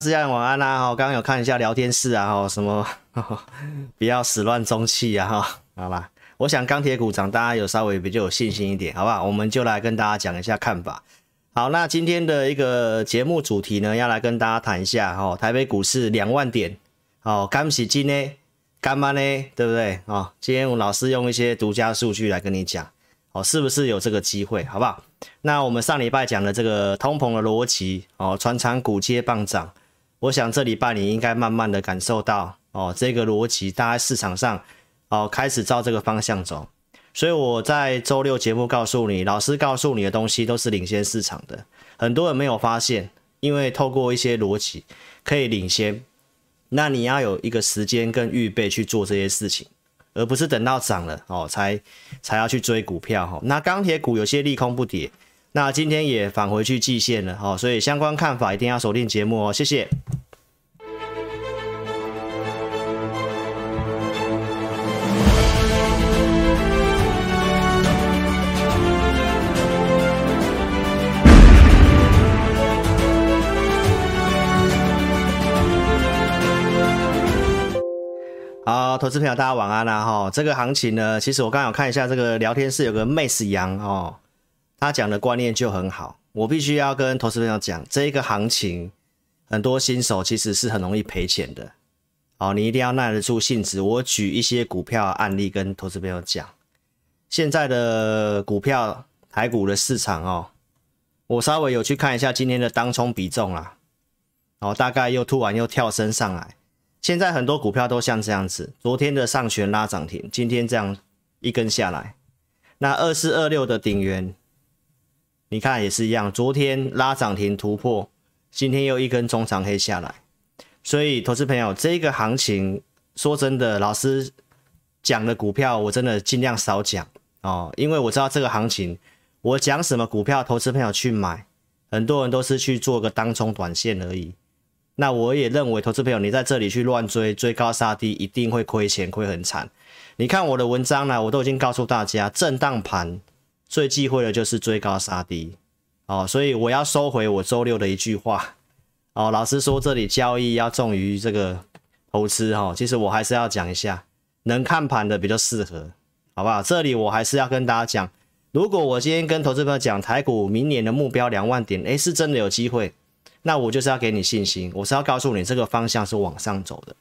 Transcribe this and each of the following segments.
大家晚安啦！哈，刚刚有看一下聊天室啊，哈，什么 不要始乱终弃啊，哈，好吧。我想钢铁股涨，大家有稍微比较有信心一点，好不好？我们就来跟大家讲一下看法。好，那今天的一个节目主题呢，要来跟大家谈一下，哈，台北股市两万点，哦，干是今呢，干嘛呢？对不对？哦，今天我老师用一些独家数据来跟你讲，哦，是不是有这个机会？好不好？那我们上礼拜讲的这个通膨的逻辑，哦，传产股接棒涨。我想这礼拜你应该慢慢的感受到哦，这个逻辑大概市场上哦开始照这个方向走，所以我在周六节目告诉你，老师告诉你的东西都是领先市场的，很多人没有发现，因为透过一些逻辑可以领先，那你要有一个时间跟预备去做这些事情，而不是等到涨了哦才才要去追股票哈。那钢铁股有些利空不跌。那今天也返回去季线了哈，所以相关看法一定要锁定节目哦，谢谢。好，投资朋友大家晚安啦哈，这个行情呢，其实我刚刚有看一下这个聊天室有个 Max 杨哦。他讲的观念就很好，我必须要跟投资朋友讲，这一个行情很多新手其实是很容易赔钱的，哦，你一定要耐得住性子。我举一些股票案例跟投资朋友讲，现在的股票台股的市场哦，我稍微有去看一下今天的当冲比重啦，哦，大概又突然又跳升上来，现在很多股票都像这样子，昨天的上旋拉涨停，今天这样一根下来，那二四二六的鼎元。你看也是一样，昨天拉涨停突破，今天又一根中长黑下来，所以投资朋友，这个行情说真的，老师讲的股票我真的尽量少讲哦，因为我知道这个行情，我讲什么股票，投资朋友去买，很多人都是去做个当冲短线而已。那我也认为，投资朋友你在这里去乱追，追高杀低，一定会亏钱，亏很惨。你看我的文章呢，我都已经告诉大家，震荡盘。最忌讳的就是追高杀低，哦，所以我要收回我周六的一句话，哦，老师说这里交易要重于这个投资，哈，其实我还是要讲一下，能看盘的比较适合，好不好？这里我还是要跟大家讲，如果我今天跟投资朋友讲台股明年的目标两万点，诶，是真的有机会，那我就是要给你信心，我是要告诉你这个方向是往上走的，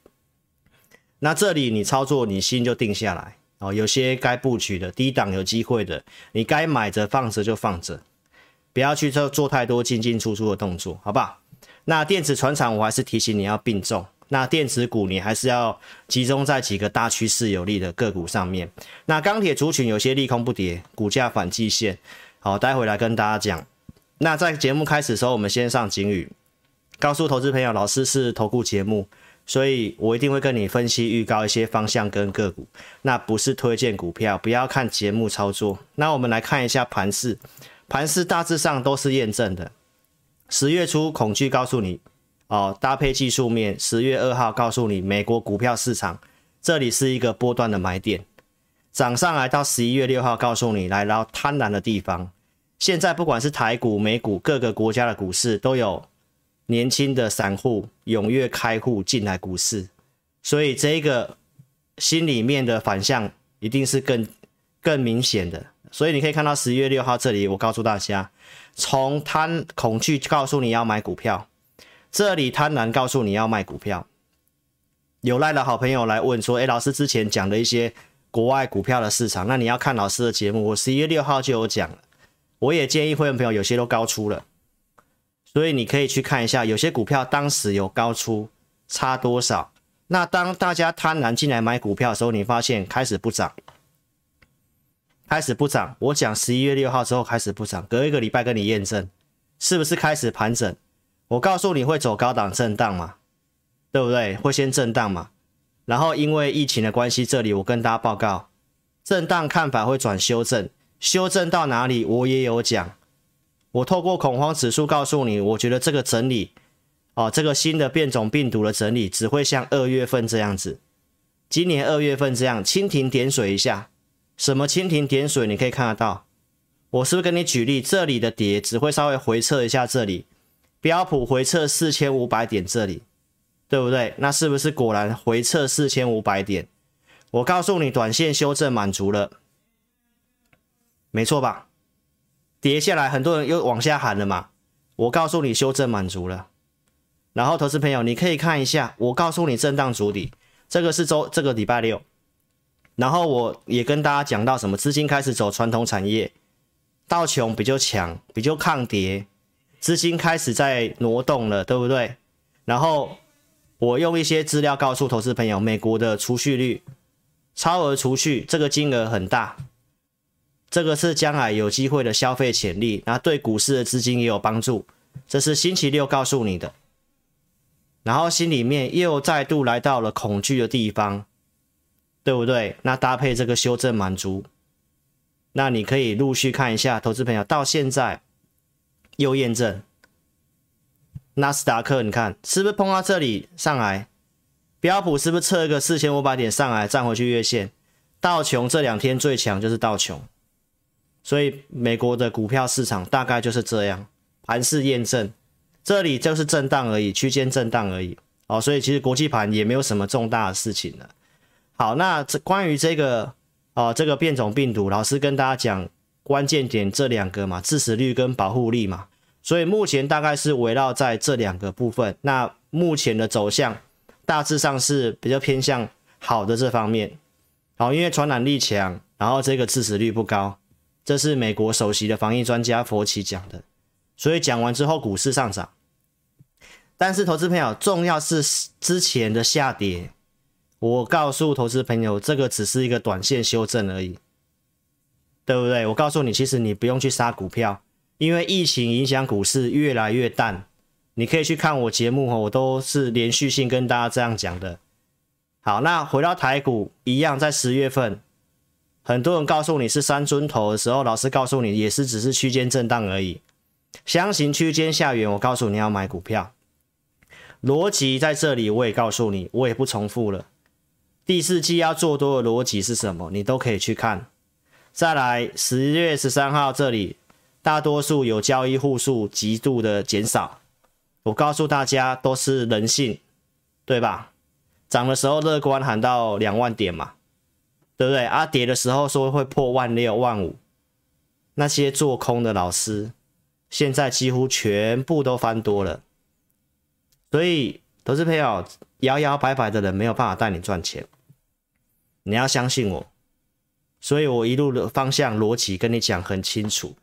那这里你操作，你心就定下来。哦，有些该布局的低档有机会的，你该买着放着就放着，不要去做做太多进进出出的动作，好不好？那电子船厂我还是提醒你要并重，那电子股你还是要集中在几个大趋势有利的个股上面。那钢铁族群有些利空不跌，股价反季线，好，待会来跟大家讲。那在节目开始的时候，我们先上警语，告诉投资朋友，老师是投顾节目。所以我一定会跟你分析预告一些方向跟个股，那不是推荐股票，不要看节目操作。那我们来看一下盘势，盘势大致上都是验证的。十月初恐惧告诉你，哦，搭配技术面，十月二号告诉你，美国股票市场这里是一个波段的买点，涨上来到十一月六号告诉你，来到贪婪的地方。现在不管是台股、美股各个国家的股市都有。年轻的散户踊跃开户进来股市，所以这个心里面的反向一定是更更明显的。所以你可以看到十一月六号这里，我告诉大家，从贪恐惧告诉你要买股票，这里贪婪告诉你要卖股票。有赖的好朋友来问说：“诶，老师之前讲的一些国外股票的市场，那你要看老师的节目，我十一月六号就有讲了。我也建议会员朋友有些都高出了。”所以你可以去看一下，有些股票当时有高出，差多少？那当大家贪婪进来买股票的时候，你发现开始不涨，开始不涨。我讲十一月六号之后开始不涨，隔一个礼拜跟你验证，是不是开始盘整？我告诉你会走高档震荡嘛，对不对？会先震荡嘛，然后因为疫情的关系，这里我跟大家报告，震荡看法会转修正，修正到哪里？我也有讲。我透过恐慌指数告诉你，我觉得这个整理，哦，这个新的变种病毒的整理只会像二月份这样子，今年二月份这样蜻蜓点水一下。什么蜻蜓点水？你可以看得到，我是不是跟你举例，这里的跌只会稍微回撤一下这里，标普回测四千五百点这里，对不对？那是不是果然回测四千五百点？我告诉你，短线修正满足了，没错吧？跌下来，很多人又往下喊了嘛。我告诉你，修正满足了。然后，投资朋友，你可以看一下，我告诉你，震荡筑底，这个是周这个礼拜六。然后我也跟大家讲到什么，资金开始走传统产业，道琼比较强，比较抗跌，资金开始在挪动了，对不对？然后我用一些资料告诉投资朋友，美国的储蓄率，超额储蓄这个金额很大，这个是将来有机会的消费潜力，那对股市的资金也有帮助，这是星期六告诉你的。然后心里面又再度来到了恐惧的地方，对不对？那搭配这个修正满足，那你可以陆续看一下，投资朋友到现在又验证，纳斯达克你看是不是碰到这里上来？标普是不是测一个四千五百点上来站回去月线？道琼这两天最强就是道琼，所以美国的股票市场大概就是这样，盘势验证。这里就是震荡而已，区间震荡而已。哦，所以其实国际盘也没有什么重大的事情了。好，那这关于这个哦，这个变种病毒，老师跟大家讲关键点这两个嘛，致死率跟保护力嘛。所以目前大概是围绕在这两个部分。那目前的走向大致上是比较偏向好的这方面。好，因为传染力强，然后这个致死率不高，这是美国首席的防疫专家佛奇讲的。所以讲完之后，股市上涨。但是，投资朋友，重要是之前的下跌。我告诉投资朋友，这个只是一个短线修正而已，对不对？我告诉你，其实你不用去杀股票，因为疫情影响股市越来越淡。你可以去看我节目哦，我都是连续性跟大家这样讲的。好，那回到台股一样，在十月份，很多人告诉你是三尊头的时候，老师告诉你也是只是区间震荡而已。箱型区间下缘，我告诉你要买股票。逻辑在这里，我也告诉你，我也不重复了。第四季要做多的逻辑是什么？你都可以去看。再来，十月十三号这里，大多数有交易户数极度的减少。我告诉大家，都是人性，对吧？涨的时候乐观喊到两万点嘛，对不对？啊，跌的时候说会破万六、万五，那些做空的老师，现在几乎全部都翻多了。所以，投资朋友摇摇摆摆的人没有办法带你赚钱，你要相信我。所以我一路的方向逻辑跟你讲很清楚，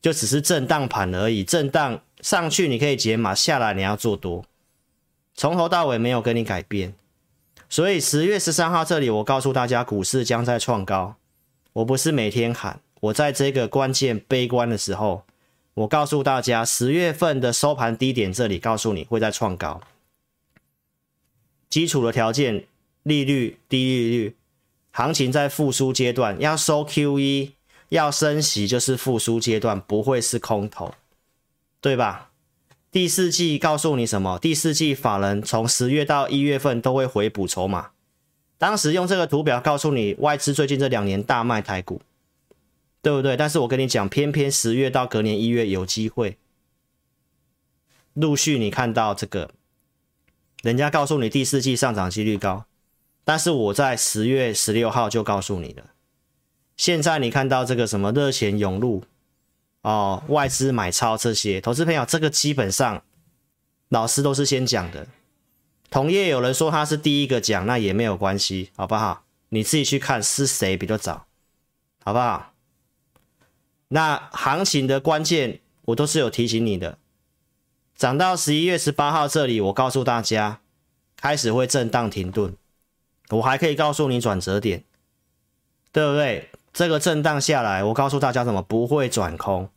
就只是震荡盘而已，震荡上去你可以解码，下来你要做多，从头到尾没有跟你改变。所以十月十三号这里，我告诉大家股市将在创高，我不是每天喊，我在这个关键悲观的时候。我告诉大家，十月份的收盘低点这里，告诉你会在创高。基础的条件，利率低利率，行情在复苏阶段，要收 QE，要升息，就是复苏阶段，不会是空头，对吧？第四季告诉你什么？第四季法人从十月到一月份都会回补筹码。当时用这个图表告诉你，外资最近这两年大卖台股。对不对？但是我跟你讲，偏偏十月到隔年一月有机会，陆续你看到这个，人家告诉你第四季上涨几率高，但是我在十月十六号就告诉你了。现在你看到这个什么热钱涌入，哦，外资买超这些，投资朋友，这个基本上老师都是先讲的。同业有人说他是第一个讲，那也没有关系，好不好？你自己去看是谁比较早，好不好？那行情的关键，我都是有提醒你的。涨到十一月十八号这里，我告诉大家，开始会震荡停顿。我还可以告诉你转折点，对不对？这个震荡下来，我告诉大家什么？不会转空，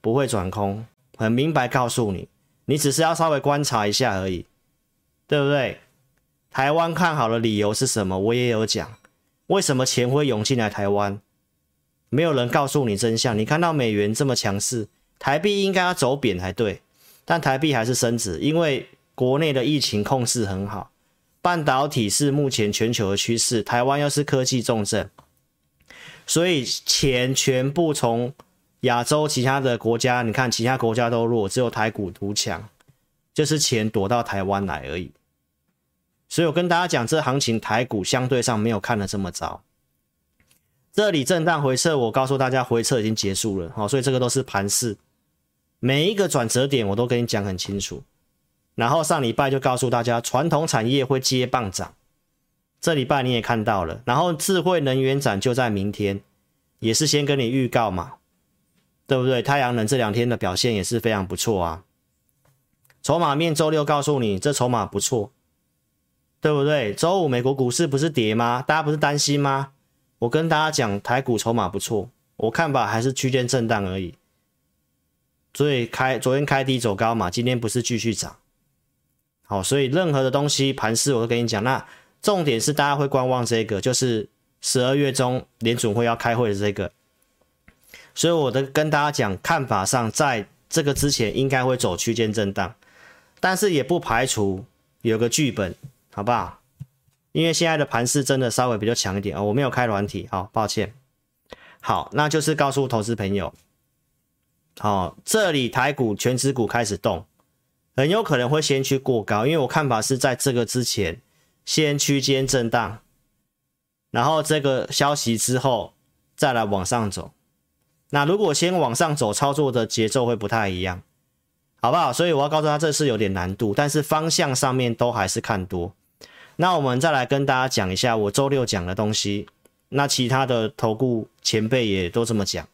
不会转空，很明白告诉你，你只是要稍微观察一下而已，对不对？台湾看好的理由是什么？我也有讲，为什么钱会涌进来台湾？没有人告诉你真相。你看到美元这么强势，台币应该要走贬才对，但台币还是升值，因为国内的疫情控制很好。半导体是目前全球的趋势，台湾又是科技重镇，所以钱全部从亚洲其他的国家，你看其他国家都弱，只有台股独强，就是钱躲到台湾来而已。所以我跟大家讲，这行情台股相对上没有看得这么糟。这里震荡回撤，我告诉大家，回撤已经结束了，好，所以这个都是盘势，每一个转折点我都跟你讲很清楚。然后上礼拜就告诉大家，传统产业会接棒涨，这礼拜你也看到了。然后智慧能源展就在明天，也是先跟你预告嘛，对不对？太阳能这两天的表现也是非常不错啊。筹码面周六告诉你，这筹码不错。对不对？周五美国股市不是跌吗？大家不是担心吗？我跟大家讲，台股筹码不错，我看法还是区间震荡而已。所以开昨天开低走高嘛，今天不是继续涨。好，所以任何的东西盘势我都跟你讲。那重点是大家会观望这个，就是十二月中联准会要开会的这个。所以我的跟大家讲，看法上在这个之前应该会走区间震荡，但是也不排除有个剧本。好不好？因为现在的盘势真的稍微比较强一点哦，我没有开软体，好抱歉。好，那就是告诉投资朋友，好，这里台股权值股开始动，很有可能会先去过高，因为我看法是在这个之前先区间震荡，然后这个消息之后再来往上走。那如果先往上走，操作的节奏会不太一样，好不好？所以我要告诉他，这是有点难度，但是方向上面都还是看多。那我们再来跟大家讲一下我周六讲的东西。那其他的投顾前辈也都这么讲。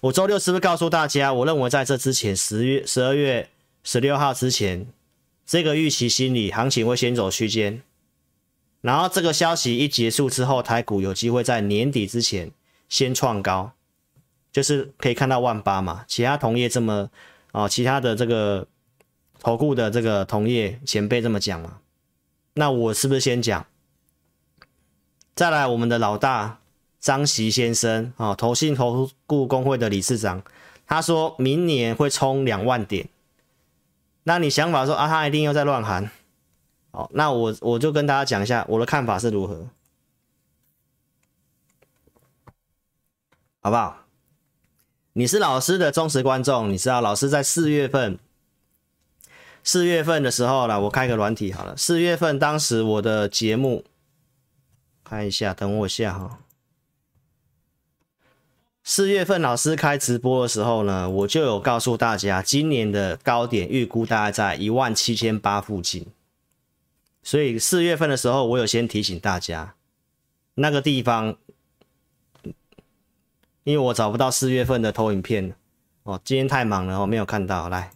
我周六是不是告诉大家，我认为在这之前，十月十二月十六号之前，这个预期心理行情会先走区间，然后这个消息一结束之后，台股有机会在年底之前先创高，就是可以看到万八嘛。其他同业这么哦，其他的这个投顾的这个同业前辈这么讲嘛。那我是不是先讲？再来，我们的老大张锡先生啊，投信投顾公会的理事长，他说明年会冲两万点。那你想法说啊，他一定又在乱喊。好，那我我就跟大家讲一下我的看法是如何，好不好？你是老师的忠实观众，你知道老师在四月份。四月份的时候啦，我开个软体好了。四月份当时我的节目，看一下，等我下哈。四月份老师开直播的时候呢，我就有告诉大家，今年的高点预估大概在一万七千八附近。所以四月份的时候，我有先提醒大家，那个地方，因为我找不到四月份的投影片哦，今天太忙了，我没有看到，来。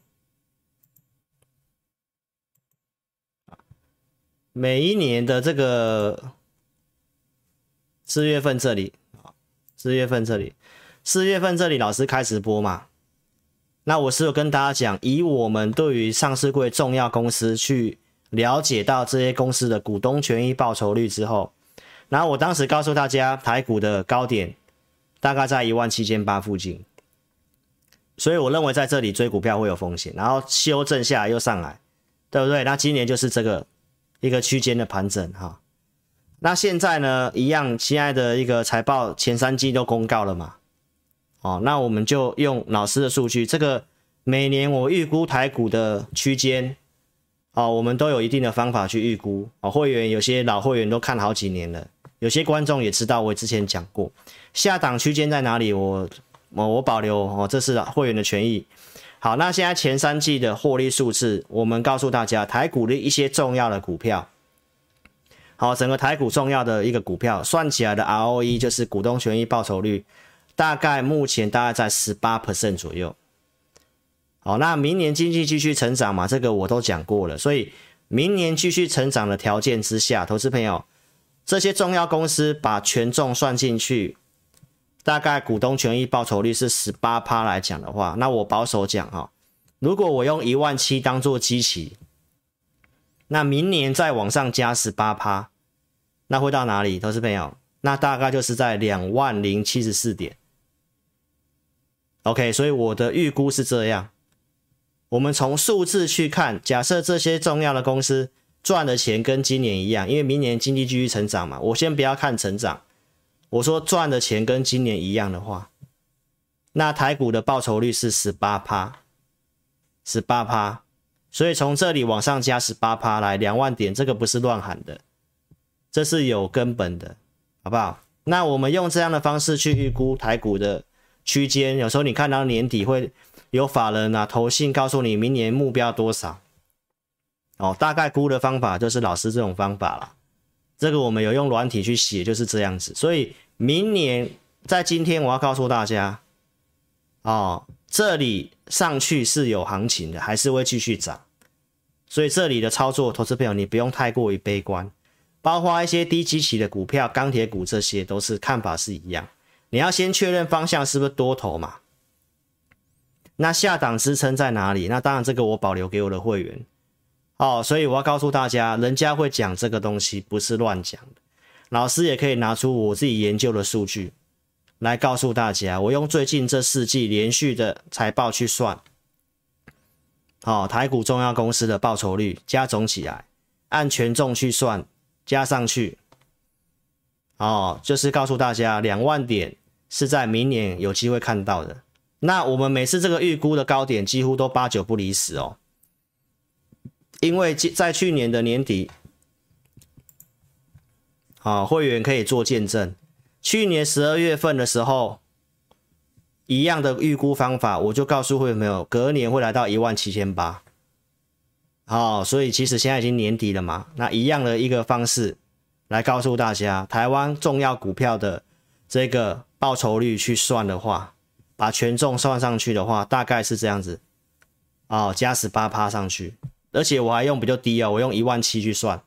每一年的这个四月份这里，四月份这里，四月份这里老师开直播嘛？那我是有跟大家讲，以我们对于上市柜重要公司去了解到这些公司的股东权益报酬率之后，然后我当时告诉大家，台股的高点大概在一万七千八附近，所以我认为在这里追股票会有风险，然后修正下来又上来，对不对？那今年就是这个。一个区间的盘整哈，那现在呢，一样，亲爱的一个财报前三季都公告了嘛，哦，那我们就用老师的数据，这个每年我预估台股的区间，哦，我们都有一定的方法去预估，哦，会员有些老会员都看好几年了，有些观众也知道，我之前讲过，下档区间在哪里，我我我保留哦，这是会员的权益。好，那现在前三季的获利数字，我们告诉大家，台股的一些重要的股票，好，整个台股重要的一个股票算起来的 ROE 就是股东权益报酬率，大概目前大概在十八 percent 左右。好，那明年经济继续成长嘛，这个我都讲过了，所以明年继续成长的条件之下，投资朋友，这些重要公司把权重算进去。大概股东权益报酬率是十八趴来讲的话，那我保守讲哈，如果我用一万七当做基期，那明年再往上加十八趴，那会到哪里？投资朋友，那大概就是在两万零七十四点。OK，所以我的预估是这样。我们从数字去看，假设这些重要的公司赚的钱跟今年一样，因为明年经济继续成长嘛，我先不要看成长。我说赚的钱跟今年一样的话，那台股的报酬率是十八趴，十八趴，所以从这里往上加十八趴来两万点，这个不是乱喊的，这是有根本的，好不好？那我们用这样的方式去预估台股的区间，有时候你看到年底会有法人啊、投信告诉你明年目标多少，哦，大概估的方法就是老师这种方法啦。这个我们有用软体去写，就是这样子。所以明年在今天我要告诉大家，哦，这里上去是有行情的，还是会继续涨。所以这里的操作，投资朋友你不用太过于悲观。包括一些低基期的股票、钢铁股，这些都是看法是一样。你要先确认方向是不是多头嘛？那下档支撑在哪里？那当然这个我保留给我的会员。哦，所以我要告诉大家，人家会讲这个东西不是乱讲的。老师也可以拿出我自己研究的数据来告诉大家。我用最近这四季连续的财报去算，哦，台股重要公司的报酬率加总起来，按权重去算。加上去，哦，就是告诉大家，两万点是在明年有机会看到的。那我们每次这个预估的高点几乎都八九不离十哦，因为在去年的年底，啊，会员可以做见证，去年十二月份的时候，一样的预估方法，我就告诉会员朋友，隔年会来到一万七千八。好、哦，所以其实现在已经年底了嘛，那一样的一个方式来告诉大家，台湾重要股票的这个报酬率去算的话，把权重算上去的话，大概是这样子，哦，加十八趴上去，而且我还用比较低哦，我用一万七去算，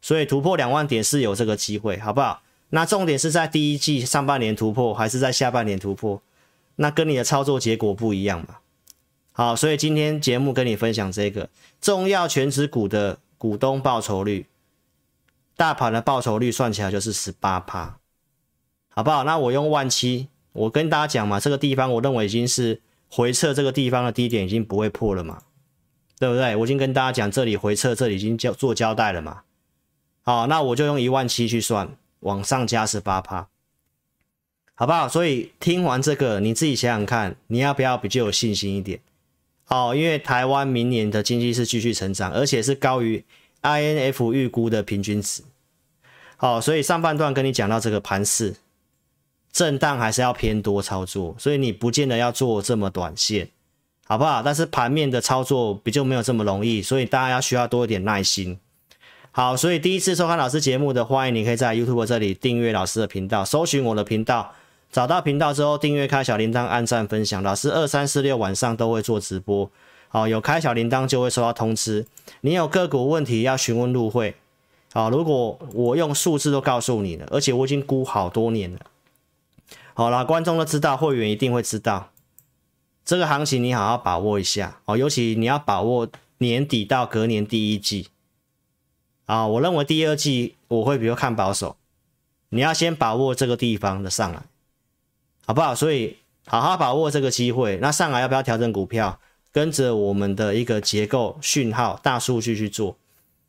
所以突破两万点是有这个机会，好不好？那重点是在第一季上半年突破，还是在下半年突破？那跟你的操作结果不一样嘛。好，所以今天节目跟你分享这个重要全职股的股东报酬率，大盘的报酬率算起来就是十八趴，好不好？那我用万七，我跟大家讲嘛，这个地方我认为已经是回撤这个地方的低点已经不会破了嘛，对不对？我已经跟大家讲，这里回撤，这里已经交做交代了嘛。好，那我就用一万七去算，往上加十八趴，好不好？所以听完这个，你自己想想看，你要不要比较有信心一点？哦，因为台湾明年的经济是继续成长，而且是高于 INF 预估的平均值。好，所以上半段跟你讲到这个盘势震荡还是要偏多操作，所以你不见得要做这么短线，好不好？但是盘面的操作比较没有这么容易，所以大家要需要多一点耐心。好，所以第一次收看老师节目的，欢迎你可以在 YouTube 这里订阅老师的频道，搜寻我的频道。找到频道之后，订阅、开小铃铛、按赞、分享。老师二三四六晚上都会做直播，好，有开小铃铛就会收到通知。你有个股问题要询问入会，好，如果我用数字都告诉你了，而且我已经估好多年了，好啦，观众都知道，会员一定会知道这个行情，你好好把握一下哦，尤其你要把握年底到隔年第一季啊，我认为第二季我会比较看保守，你要先把握这个地方的上来。好不好？所以好好把握这个机会。那上来要不要调整股票？跟着我们的一个结构讯号、大数据去做，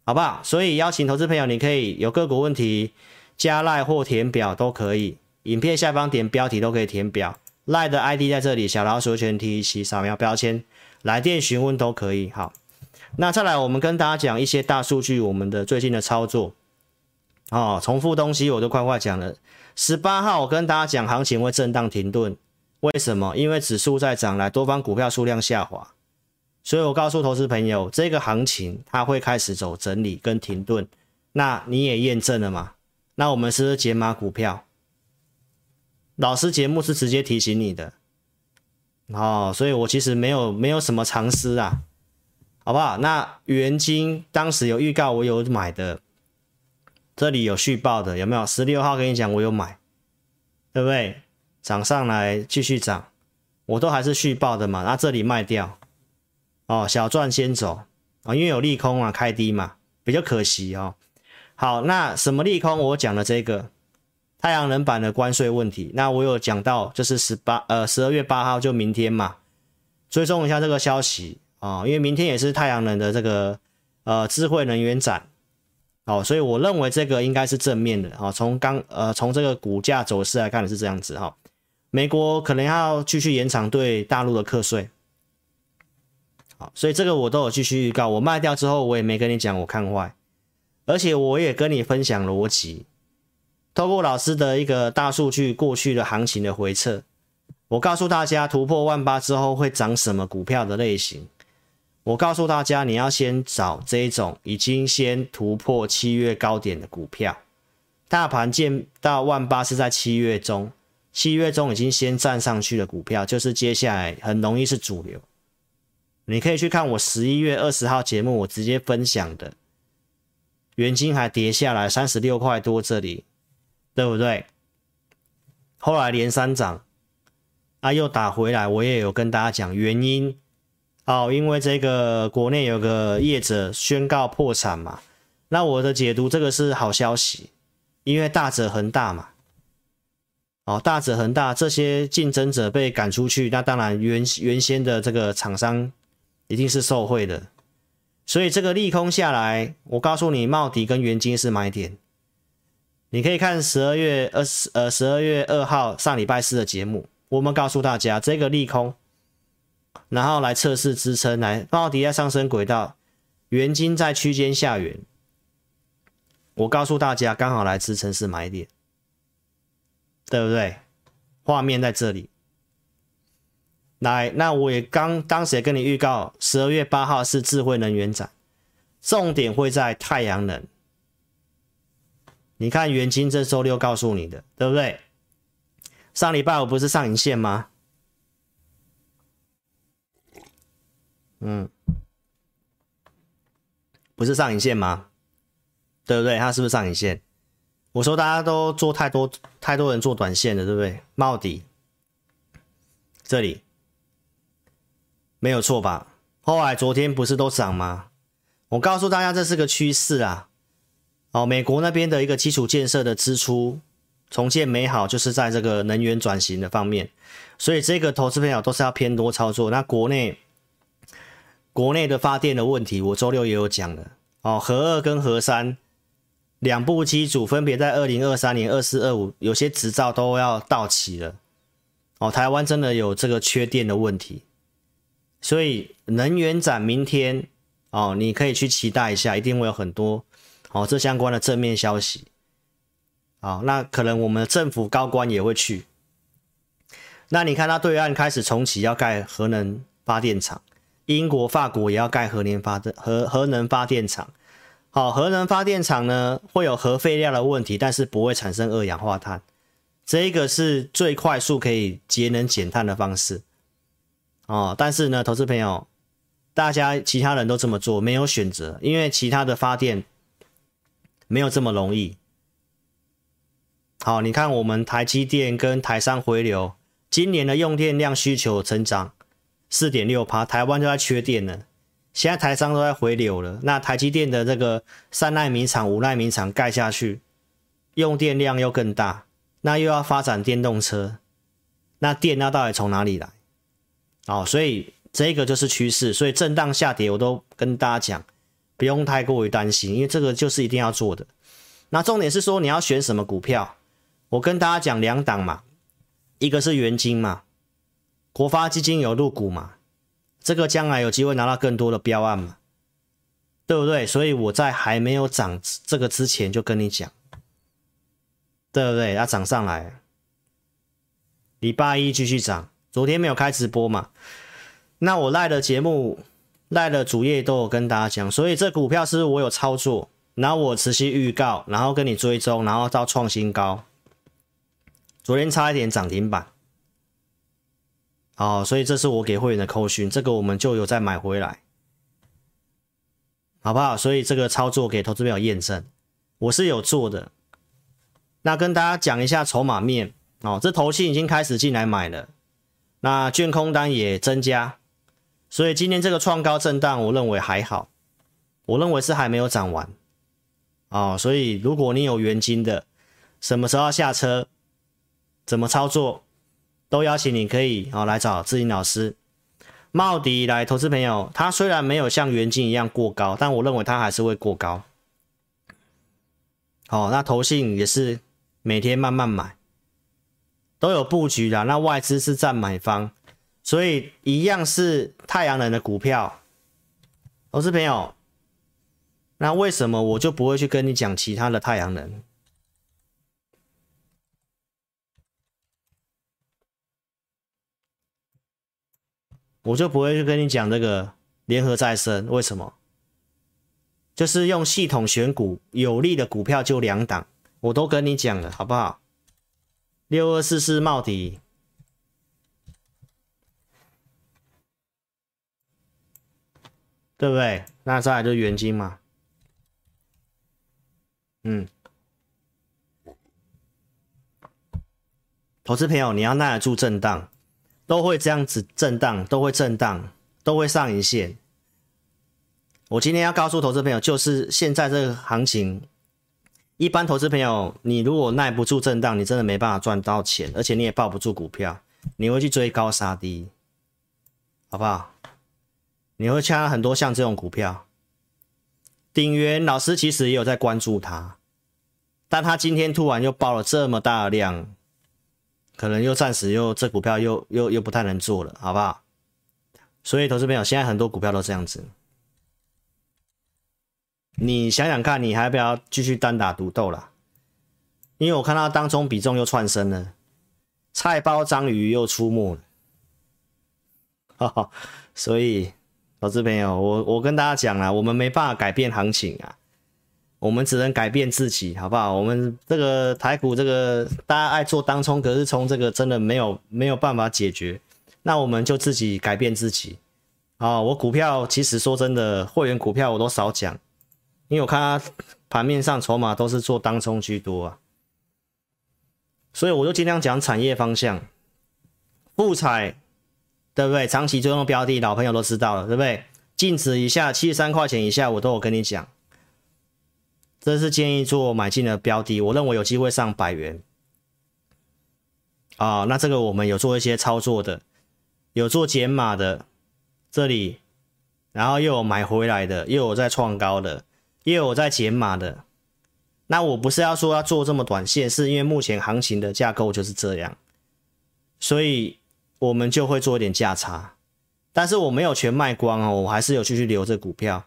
好不好？所以邀请投资朋友，你可以有个股问题加赖或填表都可以。影片下方点标题都可以填表。赖的 ID 在这里，小老鼠全 T 一七扫描标签，来电询问都可以。好，那再来我们跟大家讲一些大数据，我们的最近的操作。哦，重复东西我都快快讲了。十八号，我跟大家讲，行情会震荡停顿，为什么？因为指数在涨，来多方股票数量下滑，所以我告诉投资朋友，这个行情它会开始走整理跟停顿。那你也验证了嘛？那我们是不是解码股票？老师节目是直接提醒你的，哦，所以我其实没有没有什么藏私啊，好不好？那元晶当时有预告，我有买的。这里有续报的有没有？十六号跟你讲，我有买，对不对？涨上来继续涨，我都还是续报的嘛。那这里卖掉，哦，小赚先走啊，因为有利空啊，开低嘛，比较可惜哦。好，那什么利空？我讲的这个太阳能板的关税问题，那我有讲到，就是十八呃十二月八号就明天嘛，追踪一下这个消息啊，因为明天也是太阳能的这个呃智慧能源展。好，所以我认为这个应该是正面的啊。从刚呃从这个股价走势来看是这样子哈。美国可能要继续延长对大陆的课税。好，所以这个我都有继续预告。我卖掉之后，我也没跟你讲我看坏，而且我也跟你分享逻辑。透过老师的一个大数据，过去的行情的回测，我告诉大家突破万八之后会涨什么股票的类型。我告诉大家，你要先找这种已经先突破七月高点的股票。大盘见到万八是在七月中，七月中已经先站上去的股票，就是接下来很容易是主流。你可以去看我十一月二十号节目，我直接分享的，元金还跌下来三十六块多这里。对不对？后来连三涨，啊，又打回来。我也有跟大家讲原因哦，因为这个国内有个业者宣告破产嘛。那我的解读，这个是好消息，因为大者恒大嘛。哦，大者恒大，这些竞争者被赶出去，那当然原原先的这个厂商一定是受贿的。所以这个利空下来，我告诉你，茂迪跟元金是买点。你可以看十二月二十呃十二月二号上礼拜四的节目，我们告诉大家这个利空，然后来测试支撑，来茂迪在上升轨道，圆金在区间下缘，我告诉大家刚好来支撑是买点，对不对？画面在这里，来，那我也刚当时也跟你预告，十二月八号是智慧能源展，重点会在太阳能。你看元晶这周六告诉你的，对不对？上礼拜五不是上影线吗？嗯，不是上影线吗？对不对？它是不是上影线？我说大家都做太多，太多人做短线的，对不对？帽底这里没有错吧？后来昨天不是都涨吗？我告诉大家，这是个趋势啊。哦，美国那边的一个基础建设的支出重建美好，就是在这个能源转型的方面，所以这个投资朋友都是要偏多操作。那国内国内的发电的问题，我周六也有讲的哦，核二跟核三两部机组分别在二零二三年、二四、二五，有些执照都要到期了。哦，台湾真的有这个缺电的问题，所以能源展明天哦，你可以去期待一下，一定会有很多。哦，这相关的正面消息，好，那可能我们政府高官也会去。那你看，他对岸开始重启要盖核能发电厂，英国、法国也要盖核能发电核核能发电厂。好，核能发电厂呢会有核废料的问题，但是不会产生二氧化碳，这个是最快速可以节能减碳的方式。哦，但是呢，投资朋友，大家其他人都这么做，没有选择，因为其他的发电。没有这么容易。好，你看我们台积电跟台商回流，今年的用电量需求成长四点六趴，台湾就在缺电了。现在台商都在回流了，那台积电的这个三奈米厂、五奈米厂盖下去，用电量又更大，那又要发展电动车，那电那到底从哪里来？哦，所以这个就是趋势，所以震荡下跌我都跟大家讲。不用太过于担心，因为这个就是一定要做的。那重点是说你要选什么股票？我跟大家讲两档嘛，一个是元金嘛，国发基金有入股嘛，这个将来有机会拿到更多的标案嘛，对不对？所以我在还没有涨这个之前就跟你讲，对不对？要涨上来，礼拜一继续涨，昨天没有开直播嘛，那我赖的节目。赖的主页都有跟大家讲，所以这股票是我有操作，然后我持续预告，然后跟你追踪，然后到创新高，昨天差一点涨停板，好，所以这是我给会员的扣讯，这个我们就有再买回来，好不好？所以这个操作给投资朋友验证，我是有做的。那跟大家讲一下筹码面哦，这投信已经开始进来买了，那券空单也增加。所以今天这个创高震荡，我认为还好，我认为是还没有涨完，哦，所以如果你有元金的，什么时候要下车，怎么操作，都邀请你可以哦来找志霖老师。茂迪来投资朋友，他虽然没有像元金一样过高，但我认为他还是会过高。哦，那投信也是每天慢慢买，都有布局的，那外资是占买方，所以一样是太阳能的股票，投资朋友，那为什么我就不会去跟你讲其他的太阳能？我就不会去跟你讲这个联合再生，为什么？就是用系统选股，有利的股票就两档，我都跟你讲了，好不好？六二四四茂迪，对不对？那再来就是元金嘛。嗯，投资朋友，你要耐得住震荡，都会这样子震荡，都会震荡，都会上一线。我今天要告诉投资朋友，就是现在这个行情。一般投资朋友，你如果耐不住震荡，你真的没办法赚到钱，而且你也抱不住股票，你会去追高杀低，好不好？你会掐很多像这种股票，鼎元老师其实也有在关注它，但他今天突然又爆了这么大的量，可能又暂时又这股票又又又不太能做了，好不好？所以投资朋友，现在很多股票都这样子。你想想看，你还不要继续单打独斗了？因为我看到当中比重又窜升了，菜包章鱼又出没了，哈哈。所以，投资朋友，我我跟大家讲了，我们没办法改变行情啊，我们只能改变自己，好不好？我们这个台股这个大家爱做当冲，可是冲这个真的没有没有办法解决，那我们就自己改变自己。啊，我股票其实说真的，会员股票我都少讲。因为我看它盘面上筹码都是做当冲居多啊，所以我就尽量讲产业方向。富采，对不对？长期追踪标的，老朋友都知道了，对不对？净值以下七十三块钱以下，我都有跟你讲，这是建议做买进的标的，我认为有机会上百元。啊，那这个我们有做一些操作的，有做减码的，这里，然后又有买回来的，又有在创高的。又有在减码的，那我不是要说要做这么短线，是因为目前行情的架构就是这样，所以我们就会做一点价差，但是我没有全卖光哦，我还是有继续留着股票，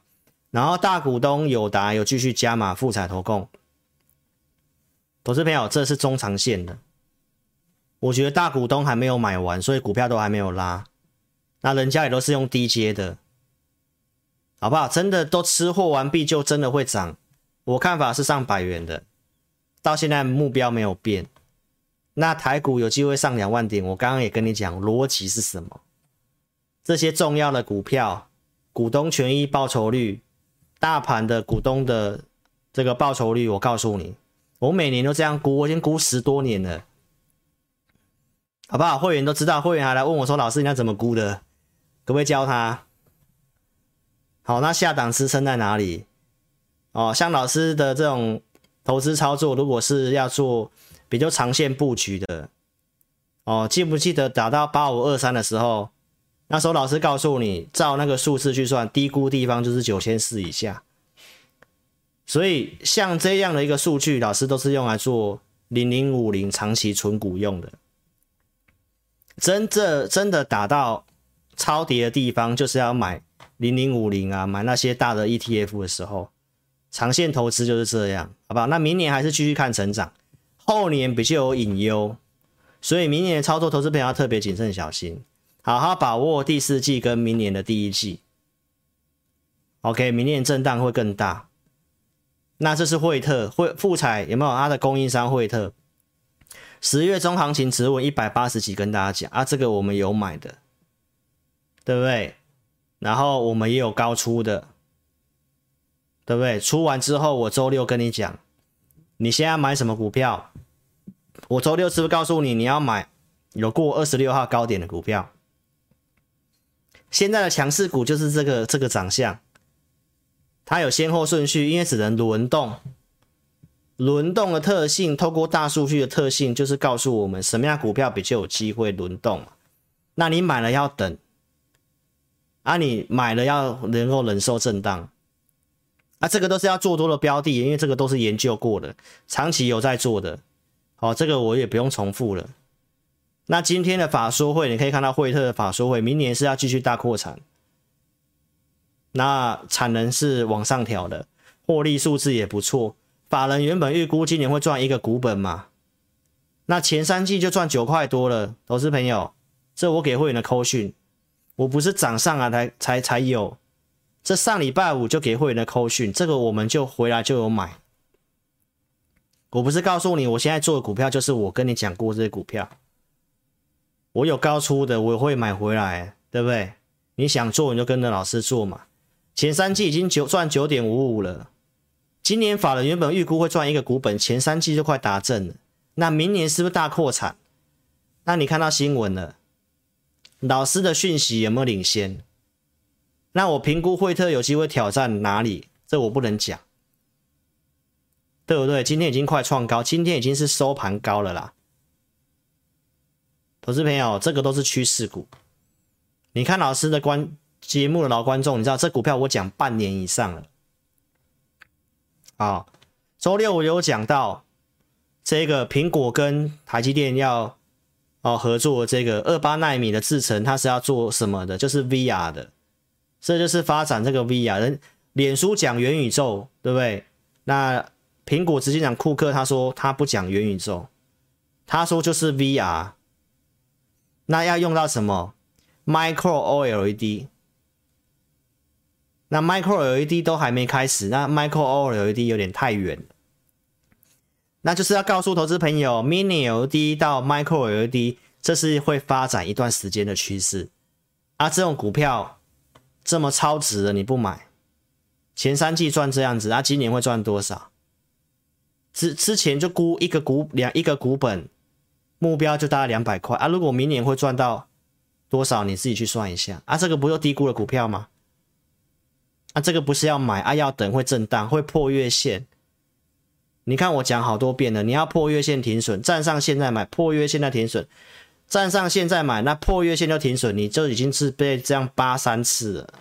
然后大股东友达有继续加码富采投控，投资朋友，这是中长线的，我觉得大股东还没有买完，所以股票都还没有拉，那人家也都是用低阶的。好不好？真的都吃货完毕，就真的会涨。我看法是上百元的，到现在目标没有变。那台股有机会上两万点，我刚刚也跟你讲逻辑是什么？这些重要的股票，股东权益报酬率，大盘的股东的这个报酬率，我告诉你，我每年都这样估，我已经估十多年了，好不好？会员都知道，会员还来问我说：“老师，你要怎么估的？可不可以教他？”好，那下档支撑在哪里？哦，像老师的这种投资操作，如果是要做比较长线布局的，哦，记不记得打到八五二三的时候，那时候老师告诉你，照那个数字去算，低估地方就是九千四以下。所以像这样的一个数据，老师都是用来做零零五零长期存股用的。真正真的打到超跌的地方，就是要买。零零五零啊，买那些大的 ETF 的时候，长线投资就是这样，好不好？那明年还是继续看成长，后年比较有隐忧，所以明年的操作投资朋友要特别谨慎小心，好好把握第四季跟明年的第一季。OK，明年震荡会更大。那这是惠特，惠富彩有没有？它的供应商惠特，十月中行情只稳一百八十几，跟大家讲啊，这个我们有买的，对不对？然后我们也有高出的，对不对？出完之后，我周六跟你讲，你现在买什么股票？我周六是不是告诉你你要买有过二十六号高点的股票？现在的强势股就是这个这个长相，它有先后顺序，因为只能轮动，轮动的特性，透过大数据的特性，就是告诉我们什么样股票比较有机会轮动。那你买了要等。啊，你买了要能够忍受震荡，啊，这个都是要做多的标的，因为这个都是研究过的，长期有在做的，好，这个我也不用重复了。那今天的法说会，你可以看到惠特的法说会，明年是要继续大扩产，那产能是往上调的，获利数字也不错。法人原本预估今年会赚一个股本嘛，那前三季就赚九块多了。投资朋友，这我给会员的扣讯，我不是涨上来才才才有，这上礼拜五就给会员的扣讯，这个我们就回来就有买。我不是告诉你，我现在做的股票就是我跟你讲过这些股票。我有高出的，我会买回来，对不对？你想做你就跟着老师做嘛。前三季已经九赚九点五五了，今年法人原本预估会赚一个股本，前三季就快达正了。那明年是不是大扩产？那你看到新闻了，老师的讯息有没有领先？那我评估惠特有机会挑战哪里？这我不能讲，对不对？今天已经快创高，今天已经是收盘高了啦。投资朋友，这个都是趋势股。你看老师的观节目的老观众，你知道这股票我讲半年以上了。啊，周六我有讲到这个苹果跟台积电要哦合作，这个二八纳米的制程，它是要做什么的？就是 VR 的，这就是发展这个 VR。人脸书讲元宇宙，对不对？那苹果直接讲库克他说他不讲元宇宙，他说就是 VR。那要用到什么？Micro OLED。那 Micro LED 都还没开始，那 Micro OLED 有点太远。那就是要告诉投资朋友，Mini LED 到 Micro LED，这是会发展一段时间的趋势。啊，这种股票这么超值的你不买，前三季赚这样子，啊，今年会赚多少？之之前就估一个股两一个股本。目标就大概两百块啊！如果明年会赚到多少，你自己去算一下啊！这个不就低估了股票吗？啊，这个不是要买啊，要等会震荡，会破月线。你看我讲好多遍了，你要破月线停损，站上现在买，破月线再停损，站上线再买，那破月线就停损，你就已经是被这样扒三次了。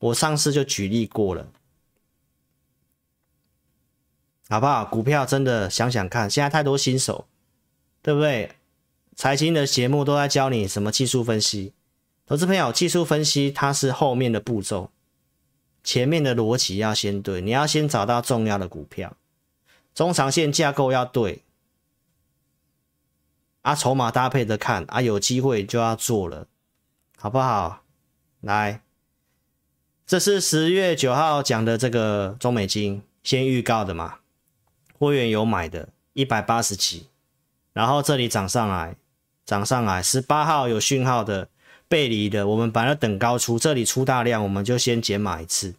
我上次就举例过了，好不好？股票真的想想看，现在太多新手。对不对？财经的节目都在教你什么技术分析，投资朋友，技术分析它是后面的步骤，前面的逻辑要先对，你要先找到重要的股票，中长线架构要对，啊，筹码搭配着看，啊，有机会就要做了，好不好？来，这是十月九号讲的这个中美金，先预告的嘛，会员有买的，一百八十几。然后这里涨上来，涨上来，十八号有讯号的背离的，我们本来等高出，这里出大量，我们就先减码一次。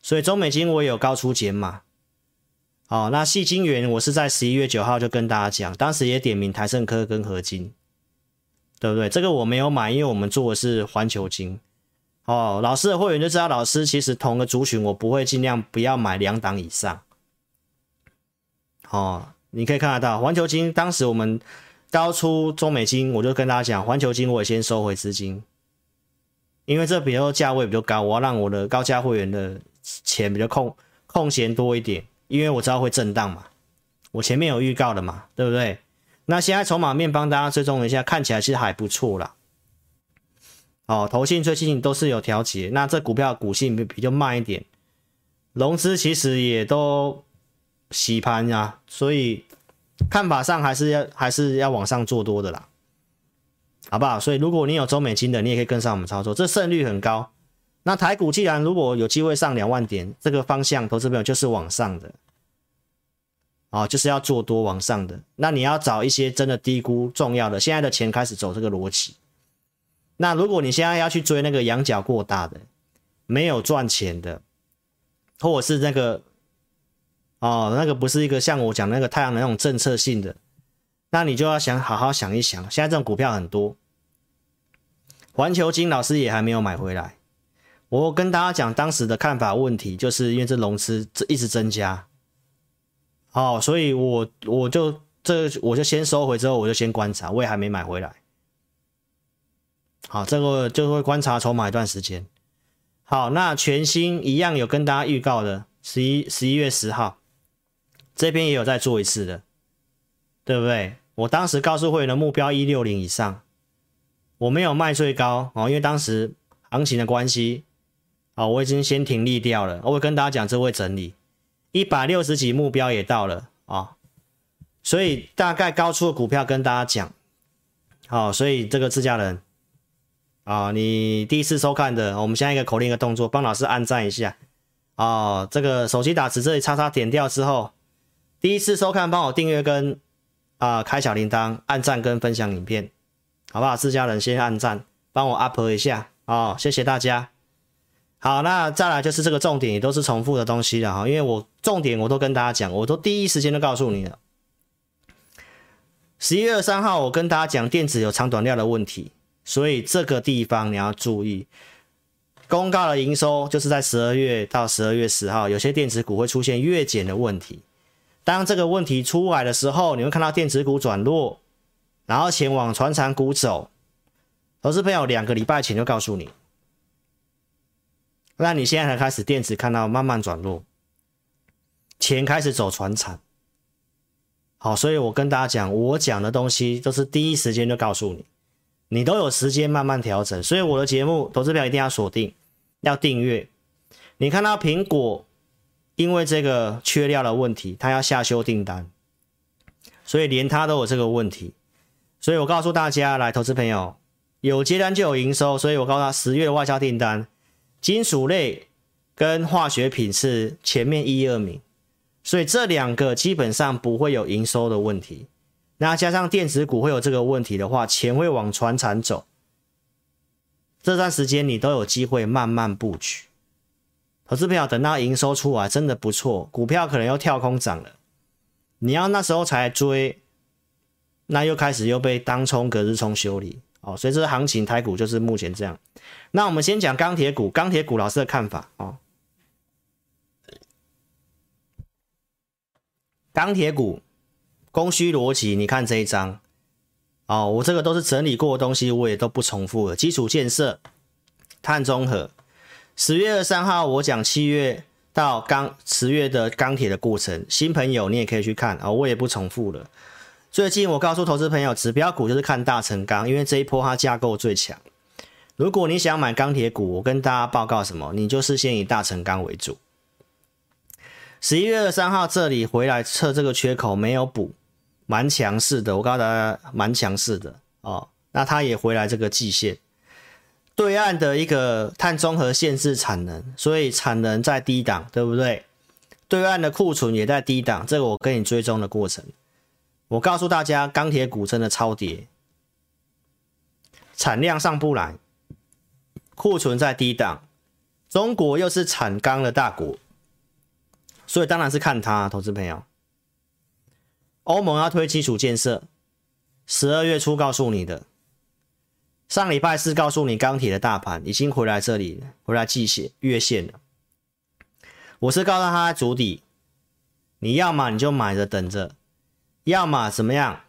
所以中美金我也有高出减码。好，那细晶圆我是在十一月九号就跟大家讲，当时也点名台盛科跟合金，对不对？这个我没有买，因为我们做的是环球金。哦，老师的会员就知道，老师其实同个族群我不会尽量不要买两档以上。哦。你可以看得到，环球金当时我们高出中美金，我就跟大家讲，环球金我也先收回资金，因为这比较价位比较高，我要让我的高价会员的钱比较空空闲多一点，因为我知道会震荡嘛，我前面有预告的嘛，对不对？那现在筹码面帮大家追踪一下，看起来其实还不错啦。哦，投信最近都是有调节，那这股票股性比比较慢一点，融资其实也都。洗盘呀，所以看法上还是要还是要往上做多的啦，好不好？所以如果你有周美金的，你也可以跟上我们操作，这胜率很高。那台股既然如果有机会上两万点，这个方向投资朋友就是往上的，哦，就是要做多往上的。那你要找一些真的低估重要的，现在的钱开始走这个逻辑。那如果你现在要去追那个羊角过大的，没有赚钱的，或者是那个。哦，那个不是一个像我讲那个太阳能那种政策性的，那你就要想好好想一想。现在这种股票很多，环球金老师也还没有买回来。我跟大家讲当时的看法问题，就是因为这融资这一直增加，哦，所以我我就这我就先收回之后，我就先观察，我也还没买回来。好，这个就会观察筹码一段时间。好，那全新一样有跟大家预告的，十一十一月十号。这边也有再做一次的，对不对？我当时告诉会员的目标一六零以上，我没有卖最高哦，因为当时行情的关系啊，我已经先停利掉了。我会跟大家讲，这会整理一百六十几目标也到了啊，所以大概高出的股票跟大家讲，好，所以这个自家人啊，你第一次收看的，我们现在一个口令一个动作，帮老师按赞一下啊，这个手机打字这里叉叉点掉之后，第一次收看帮我订阅跟。啊！开小铃铛，按赞跟分享影片，好不好？自家人先按赞，帮我 up 一下哦，谢谢大家。好，那再来就是这个重点，也都是重复的东西了哈，因为我重点我都跟大家讲，我都第一时间都告诉你了。十一月三号，我跟大家讲电子有长短料的问题，所以这个地方你要注意。公告的营收就是在十二月到十二月十号，有些电子股会出现月减的问题。当这个问题出来的时候，你会看到电子股转弱，然后前往传产股走。投资朋友两个礼拜前就告诉你，那你现在才开始电子看到慢慢转弱，钱开始走传产。好，所以我跟大家讲，我讲的东西都是第一时间就告诉你，你都有时间慢慢调整。所以我的节目，投资朋友一定要锁定，要订阅。你看到苹果。因为这个缺料的问题，他要下修订单，所以连他都有这个问题。所以我告诉大家，来，投资朋友，有接单就有营收，所以我告诉他，十月的外销订单，金属类跟化学品是前面一二名，所以这两个基本上不会有营收的问题。那加上电子股会有这个问题的话，钱会往船产走，这段时间你都有机会慢慢布局。投资票等到营收出来真的不错，股票可能又跳空涨了，你要那时候才追，那又开始又被当冲隔日冲修理哦，所以这个行情台股就是目前这样。那我们先讲钢铁股，钢铁股老师的看法哦。钢铁股供需逻辑，你看这一张哦，我这个都是整理过的东西，我也都不重复了。基础建设、碳中和。十月二十三号，我讲七月到钢十月的钢铁的过程，新朋友你也可以去看啊，我也不重复了。最近我告诉投资朋友，指标股就是看大成钢，因为这一波它架构最强。如果你想买钢铁股，我跟大家报告什么？你就是先以大成钢为主。十一月二十三号这里回来测这个缺口没有补，蛮强势的，我告诉大家蛮强势的哦。那它也回来这个季线。对岸的一个碳中和限制产能，所以产能在低档，对不对？对岸的库存也在低档，这个我跟你追踪的过程。我告诉大家，钢铁股真的超跌，产量上不来，库存在低档，中国又是产钢的大国，所以当然是看它，投资朋友。欧盟要推基础建设，十二月初告诉你的。上礼拜四告诉你，钢铁的大盘已经回来这里，回来季线、月线了。我是告诉他在筑底，你要么你就买着等着，要么怎么样？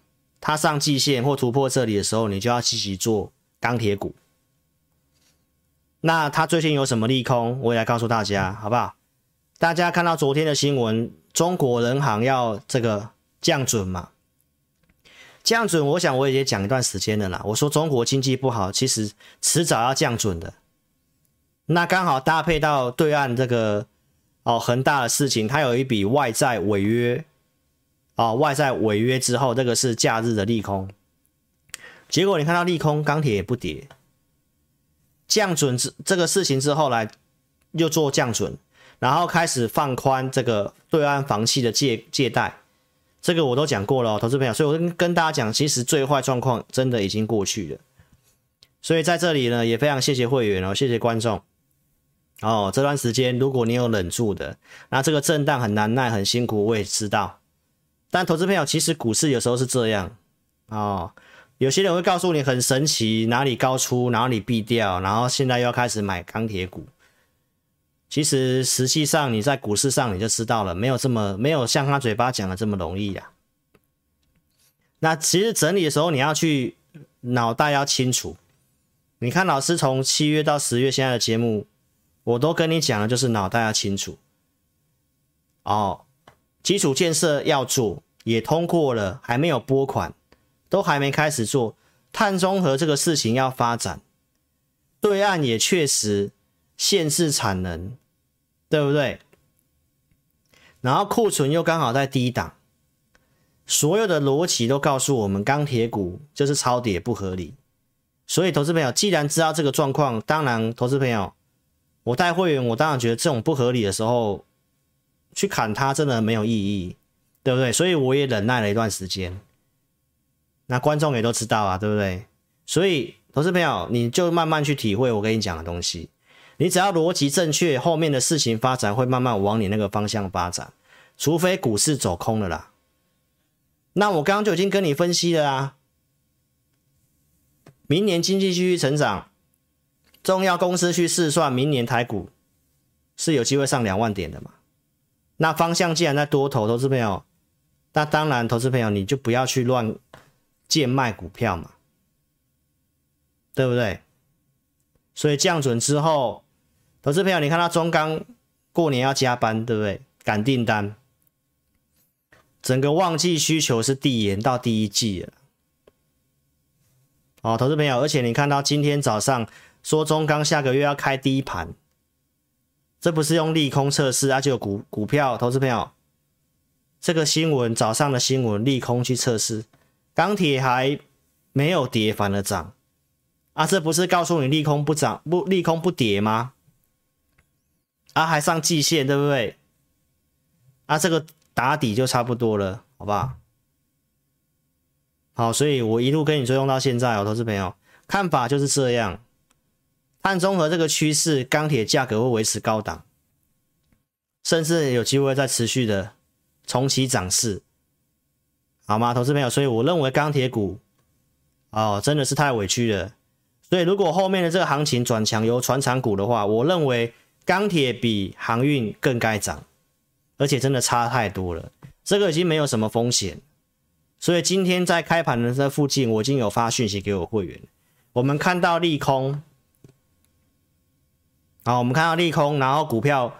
它上季线或突破这里的时候，你就要积极做钢铁股。那它最近有什么利空？我也来告诉大家，好不好？大家看到昨天的新闻，中国人行要这个降准嘛？降准，我想我也讲一段时间了啦。我说中国经济不好，其实迟早要降准的。那刚好搭配到对岸这个哦恒大的事情，它有一笔外债违约，哦外债违约之后，这个是假日的利空。结果你看到利空，钢铁也不跌。降准之这个事情之后来又做降准，然后开始放宽这个对岸房企的借借贷。这个我都讲过了哦，投资朋友，所以我跟跟大家讲，其实最坏状况真的已经过去了。所以在这里呢，也非常谢谢会员哦，谢谢观众哦。这段时间如果你有忍住的，那这个震荡很难耐，很辛苦，我也知道。但投资朋友，其实股市有时候是这样哦。有些人会告诉你很神奇，哪里高出，哪里避掉，然后现在又要开始买钢铁股。其实，实际上你在股市上你就知道了，没有这么没有像他嘴巴讲的这么容易呀。那其实整理的时候，你要去脑袋要清楚。你看老师从七月到十月现在的节目，我都跟你讲的就是脑袋要清楚。哦，基础建设要做，也通过了，还没有拨款，都还没开始做，碳中和这个事情要发展，对岸也确实限制产能，对不对？然后库存又刚好在低档，所有的逻辑都告诉我们，钢铁股就是超跌不合理。所以，投资朋友既然知道这个状况，当然，投资朋友，我带会员，我当然觉得这种不合理的时候去砍它真的没有意义，对不对？所以我也忍耐了一段时间。那观众也都知道啊，对不对？所以，投资朋友，你就慢慢去体会我跟你讲的东西。你只要逻辑正确，后面的事情发展会慢慢往你那个方向发展，除非股市走空了啦。那我刚刚就已经跟你分析了啊，明年经济继续成长，重要公司去试算，明年台股是有机会上两万点的嘛？那方向既然在多头，投资朋友，那当然，投资朋友你就不要去乱贱卖股票嘛，对不对？所以降准之后。投资朋友，你看到中钢过年要加班，对不对？赶订单，整个旺季需求是递延到第一季了。哦，投资朋友，而且你看到今天早上说中钢下个月要开第一盘，这不是用利空测试啊？就有股股票，投资朋友，这个新闻早上的新闻利空去测试，钢铁还没有跌，反而涨啊？这不是告诉你利空不涨不利空不跌吗？啊，还上季线，对不对？啊，这个打底就差不多了，好不好？好，所以我一路跟你追踪到现在哦，投资朋友，看法就是这样。碳中和这个趋势，钢铁价格会维持高档，甚至有机会再持续的重启涨势，好吗？投资朋友，所以我认为钢铁股哦，真的是太委屈了。所以如果后面的这个行情转强由传产股的话，我认为。钢铁比航运更该涨，而且真的差太多了。这个已经没有什么风险，所以今天在开盘的这附近，我已经有发讯息给我会员。我们看到利空，好，我们看到利空，然后股票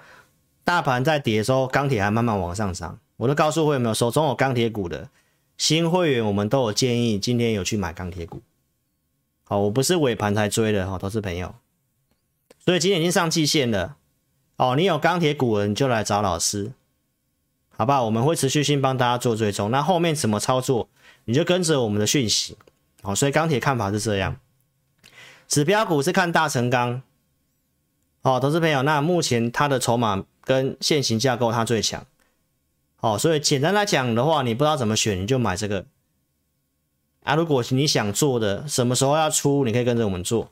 大盘在跌的时候，钢铁还慢慢往上涨。我都告诉会员们，手中有钢铁股的新会员，我们都有建议，今天有去买钢铁股。好，我不是尾盘才追的哈，投资朋友。所以今天已经上季线了。哦，你有钢铁股你就来找老师，好不好？我们会持续性帮大家做追踪。那后面怎么操作，你就跟着我们的讯息。好，所以钢铁看法是这样，指标股是看大成钢。哦，投资朋友，那目前它的筹码跟现行架构它最强。哦，所以简单来讲的话，你不知道怎么选，你就买这个。啊，如果你想做的，什么时候要出，你可以跟着我们做。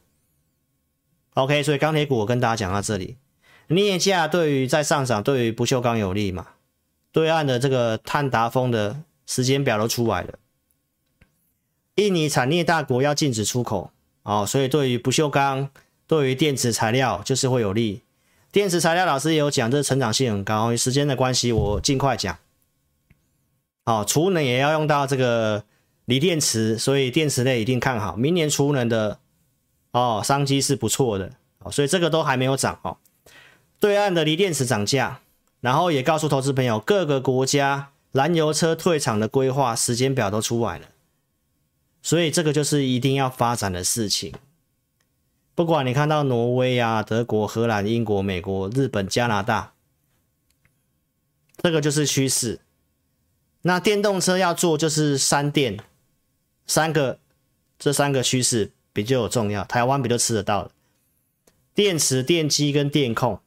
OK，所以钢铁股我跟大家讲到这里。镍价对于在上涨，对于不锈钢有利嘛？对岸的这个碳达峰的时间表都出来了，印尼产镍大国要禁止出口哦，所以对于不锈钢，对于电池材料就是会有利。电池材料老师也有讲，这成长性很高。因为时间的关系，我尽快讲。哦，储能也要用到这个锂电池，所以电池类一定看好，明年储能的哦商机是不错的哦，所以这个都还没有涨哦。对岸的锂电池涨价，然后也告诉投资朋友，各个国家燃油车退场的规划时间表都出来了，所以这个就是一定要发展的事情。不管你看到挪威啊、德国、荷兰、英国、美国、日本、加拿大，这个就是趋势。那电动车要做就是三电，三个这三个趋势比较有重要，台湾比较吃得到的，电池、电机跟电控。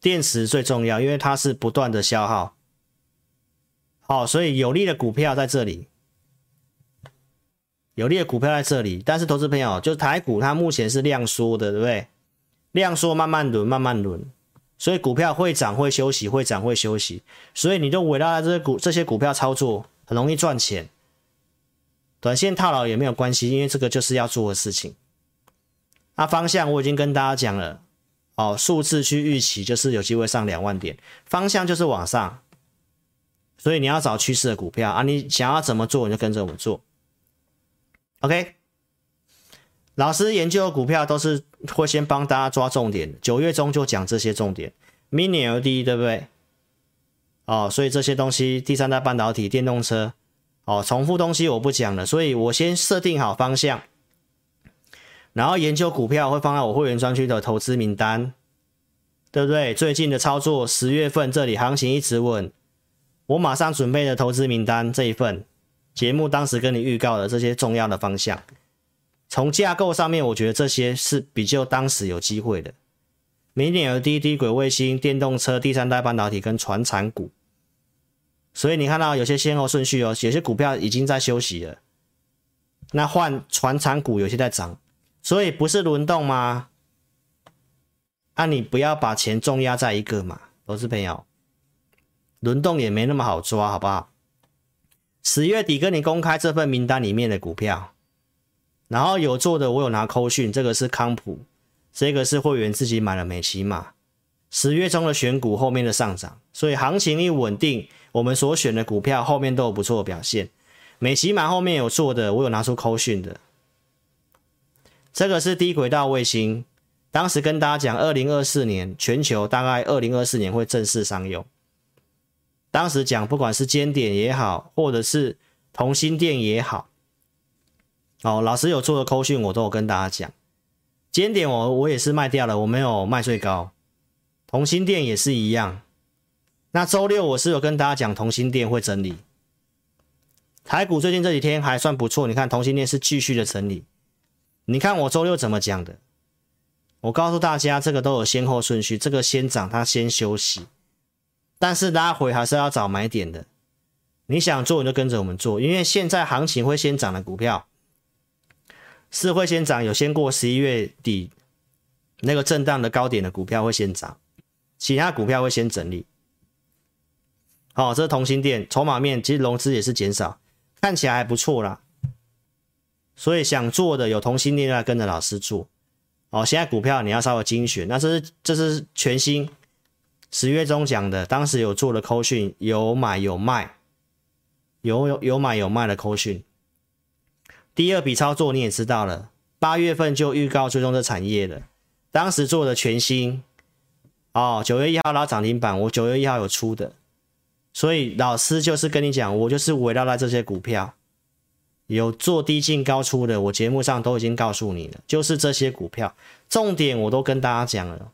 电池最重要，因为它是不断的消耗。好，所以有利的股票在这里，有利的股票在这里。但是投资朋友，就是台股它目前是量缩的，对不对？量缩慢慢轮，慢慢轮，所以股票会涨会休息，会涨会休息。所以你就围绕在这些股这些股票操作，很容易赚钱。短线套牢也没有关系，因为这个就是要做的事情。那方向我已经跟大家讲了。哦，数字去预期就是有机会上两万点，方向就是往上，所以你要找趋势的股票啊，你想要怎么做你就跟着我们做。OK，老师研究的股票都是会先帮大家抓重点，九月中就讲这些重点，Mini LED 对不对？哦，所以这些东西，第三代半导体、电动车，哦，重复东西我不讲了，所以我先设定好方向，然后研究股票会放在我会员专区的投资名单，对不对？最近的操作，十月份这里行情一直稳，我马上准备的投资名单这一份节目，当时跟你预告的这些重要的方向，从架构上面，我觉得这些是比较当时有机会的。明年有低低轨卫星、电动车、第三代半导体跟传产股，所以你看到有些先后顺序哦，有些股票已经在休息了，那换传产股有些在涨，所以不是轮动吗？那、啊、你不要把钱重压在一个嘛，投资朋友，轮动也没那么好抓，好不好？十月底跟你公开这份名单里面的股票，然后有做的我有拿扣讯，这个是康普。这个是会员自己买了美琪玛，十月中的选股后面的上涨，所以行情一稳定，我们所选的股票后面都有不错的表现。美琪玛后面有做的，我有拿出扣讯的。这个是低轨道卫星，当时跟大家讲，二零二四年全球大概二零二四年会正式商用。当时讲，不管是尖点也好，或者是同心店也好，哦，老师有做的扣讯，我都有跟大家讲。尖点我我也是卖掉了，我没有卖最高。同心店也是一样。那周六我是有跟大家讲，同心店会整理。台股最近这几天还算不错，你看同心店是继续的整理。你看我周六怎么讲的？我告诉大家，这个都有先后顺序，这个先涨，它先休息，但是拉回还是要找买点的。你想做你就跟着我们做，因为现在行情会先涨的股票。是会先涨，有先过十一月底那个震荡的高点的股票会先涨，其他股票会先整理。好、哦，这是同心电筹码面，其实融资也是减少，看起来还不错啦。所以想做的有同心电要跟着老师做。哦，现在股票你要稍微精选，那这是这是全新十月中讲的，当时有做的扣讯，有买有卖，有有有买有卖的扣讯。第二笔操作你也知道了，八月份就预告追踪这产业的，当时做的全新哦，九月一号拉涨停板，我九月一号有出的，所以老师就是跟你讲，我就是围绕在这些股票，有做低进高出的，我节目上都已经告诉你了，就是这些股票，重点我都跟大家讲了，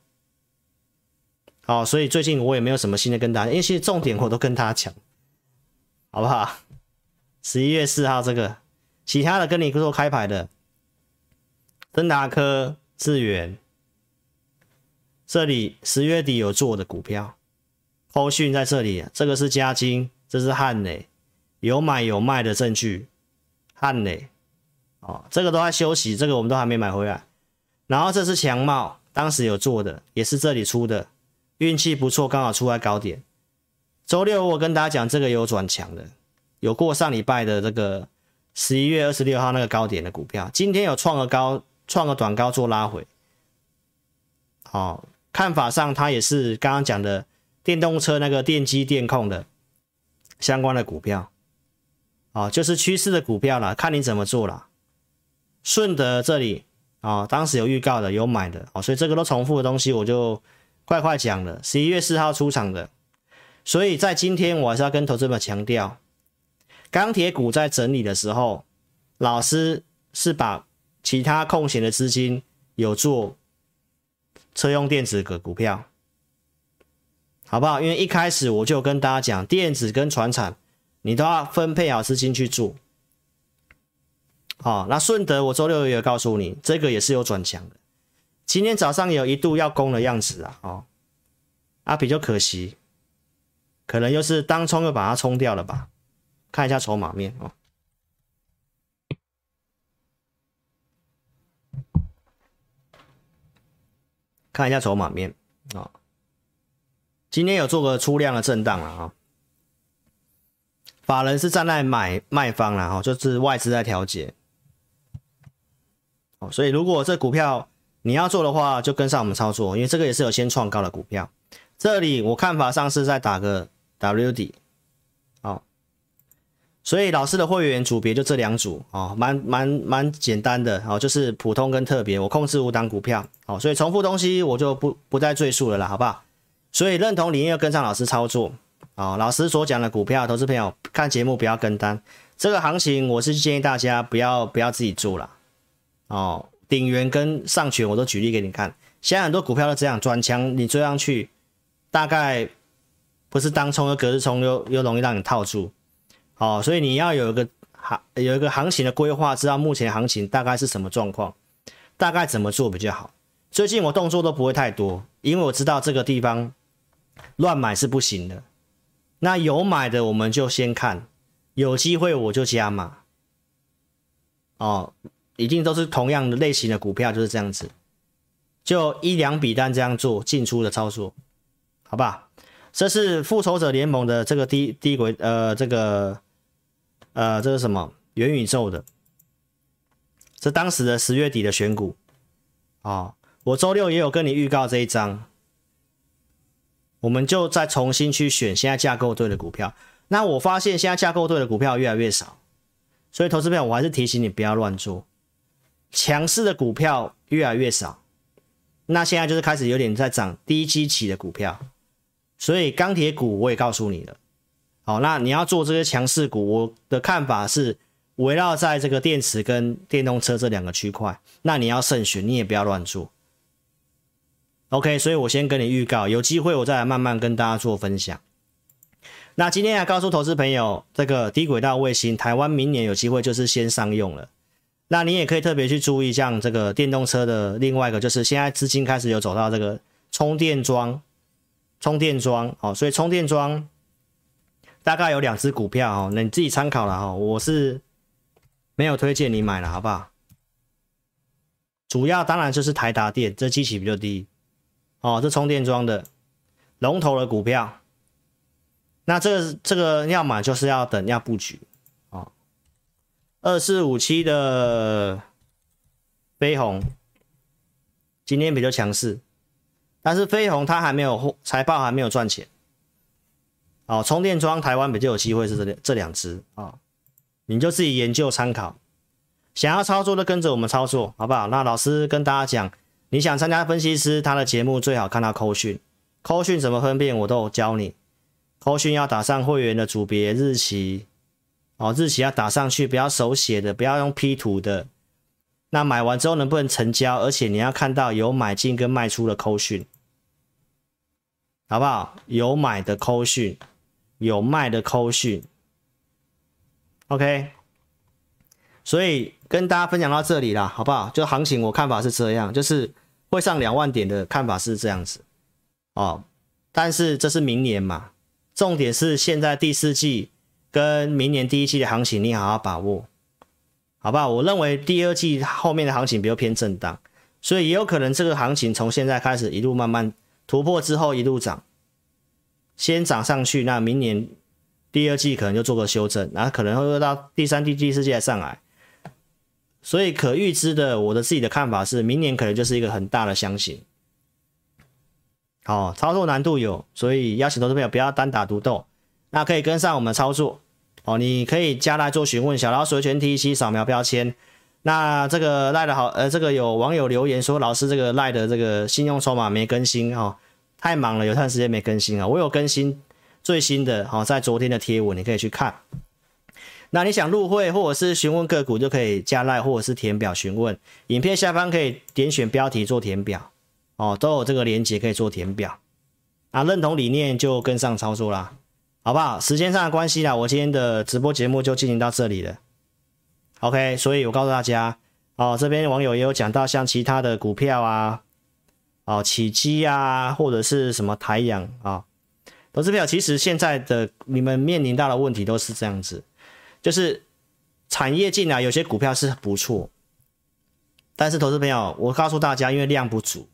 哦，所以最近我也没有什么新的跟大家，因为其实重点我都跟大家讲，好不好？十一月四号这个。其他的跟你做开牌的，登达科、智原，这里十月底有做的股票，后续在这里，这个是嘉金，这是汉磊，有买有卖的证据，汉磊，哦，这个都在休息，这个我们都还没买回来。然后这是强茂，当时有做的，也是这里出的，运气不错，刚好出来高点。周六我跟大家讲，这个有转强的，有过上礼拜的这个。十一月二十六号那个高点的股票，今天有创个高，创个短高做拉回。好、哦，看法上它也是刚刚讲的电动车那个电机电控的相关的股票，哦，就是趋势的股票啦，看你怎么做啦。顺德这里啊、哦，当时有预告的，有买的，哦，所以这个都重复的东西，我就快快讲了。十一月四号出场的，所以在今天我还是要跟投资者强调。钢铁股在整理的时候，老师是把其他空闲的资金有做车用电子的股票，好不好？因为一开始我就跟大家讲，电子跟船产，你都要分配好资金去做。好，那顺德我周六也有告诉你，这个也是有转强的。今天早上有一度要攻的样子啊，哦，啊比较可惜，可能又是当冲又把它冲掉了吧。看一下筹码面哦，看一下筹码面啊，今天有做个出量的震荡了啊，法人是站在买卖方了哈，就是外资在调节，哦，所以如果这股票你要做的话，就跟上我们操作，因为这个也是有先创高的股票，这里我看法上是在打个 W 底。所以老师的会员组别就这两组哦，蛮蛮蛮简单的哦，就是普通跟特别，我控制五档股票哦，所以重复东西我就不不再赘述了啦，好不好？所以认同理念要跟上老师操作哦，老师所讲的股票，投资朋友看节目不要跟单，这个行情我是建议大家不要不要自己做了哦。鼎元跟上诠我都举例给你看，现在很多股票都这样转强，你追上去，大概不是当冲又隔日冲又又容易让你套住哦。所以你要有一个行有一个行情的规划，知道目前行情大概是什么状况，大概怎么做比较好。最近我动作都不会太多，因为我知道这个地方乱买是不行的。那有买的我们就先看，有机会我就加码。哦，一定都是同样的类型的股票，就是这样子，就一两笔单这样做进出的操作，好吧？这是复仇者联盟的这个低低轨，呃，这个呃，这是什么？元宇宙的，这当时的十月底的选股啊。我周六也有跟你预告这一张，我们就再重新去选现在架构对的股票。那我发现现在架构对的股票越来越少，所以投资朋友，我还是提醒你不要乱做。强势的股票越来越少，那现在就是开始有点在涨低基期的股票，所以钢铁股我也告诉你了。好，那你要做这些强势股，我的看法是围绕在这个电池跟电动车这两个区块，那你要慎选，你也不要乱做。OK，所以我先跟你预告，有机会我再来慢慢跟大家做分享。那今天来告诉投资朋友，这个低轨道卫星，台湾明年有机会就是先上用了。那你也可以特别去注意，像这个电动车的另外一个，就是现在资金开始有走到这个充电桩，充电桩哦，所以充电桩大概有两只股票哦，那你自己参考了哈，我是没有推荐你买了，好不好？主要当然就是台达电，这基期比较低。哦，这充电桩的龙头的股票，那这个这个要买就是要等要布局。二四五七的飞鸿今天比较强势，但是飞鸿它还没有财报还没有赚钱。哦，充电桩台湾比较有机会是这两这两只啊，你就自己研究参考，想要操作的跟着我们操作好不好？那老师跟大家讲。你想参加分析师他的节目，最好看到扣讯。扣讯怎么分辨，我都有教你。扣讯要打上会员的组别日期，哦，日期要打上去，不要手写的，不要用 P 图的。那买完之后能不能成交？而且你要看到有买进跟卖出的扣讯，好不好？有买的扣讯，有卖的扣讯。OK。所以跟大家分享到这里啦，好不好？就行情我看法是这样，就是。会上两万点的看法是这样子哦，但是这是明年嘛，重点是现在第四季跟明年第一季的行情，你好好把握，好不好？我认为第二季后面的行情比较偏震荡，所以也有可能这个行情从现在开始一路慢慢突破之后一路涨，先涨上去，那明年第二季可能就做个修正，然后可能会到第三季、第四季再上来。所以可预知的，我的自己的看法是，明年可能就是一个很大的箱型。好，操作难度有，所以邀请投资朋友不要单打独斗，那可以跟上我们操作哦。你可以加来做询问，小老鼠全 T C 扫描标签。那这个赖的好，呃，这个有网友留言说，老师这个赖的这个信用筹码没更新哦，太忙了，有段时间没更新啊。我有更新最新的，好，在昨天的贴文你可以去看。那你想入会或者是询问个股，就可以加赖或者是填表询问。影片下方可以点选标题做填表，哦，都有这个连接可以做填表。啊，认同理念就跟上操作啦，好不好？时间上的关系啦，我今天的直播节目就进行到这里了。OK，所以我告诉大家，哦，这边网友也有讲到像其他的股票啊，哦，起基啊，或者是什么台阳啊，投资票，其实现在的你们面临到的问题都是这样子。就是产业进来，有些股票是不错，但是投资朋友，我告诉大家，因为量不足，